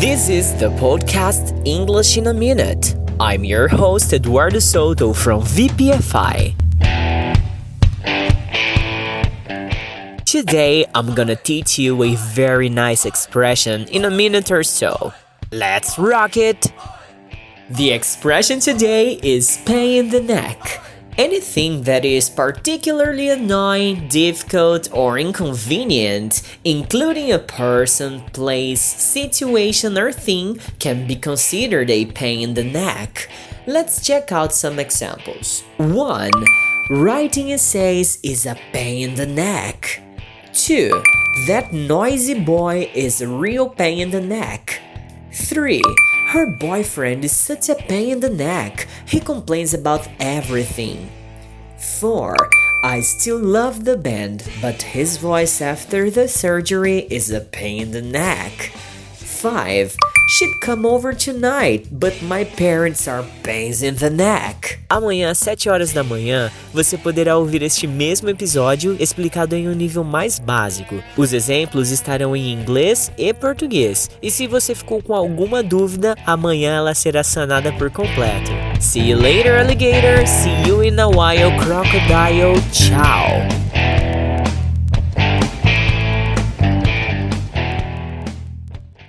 This is the podcast English in a Minute. I'm your host, Eduardo Souto from VPFI. Today, I'm gonna teach you a very nice expression in a minute or so. Let's rock it! The expression today is pain in the neck. Anything that is particularly annoying, difficult, or inconvenient, including a person, place, situation, or thing, can be considered a pain in the neck. Let's check out some examples. 1. Writing essays is a pain in the neck. 2. That noisy boy is a real pain in the neck. 3. Her boyfriend is such a pain in the neck. He complains about everything. 4. I still love the band, but his voice after the surgery is a pain in the neck. 5. She'd come over tonight, but my parents are pains in the neck. Amanhã às 7 horas da manhã, você poderá ouvir este mesmo episódio explicado em um nível mais básico. Os exemplos estarão em inglês e português. E se você ficou com alguma dúvida, amanhã ela será sanada por completo. See you later, alligator. See you in a while, crocodile. Ciao.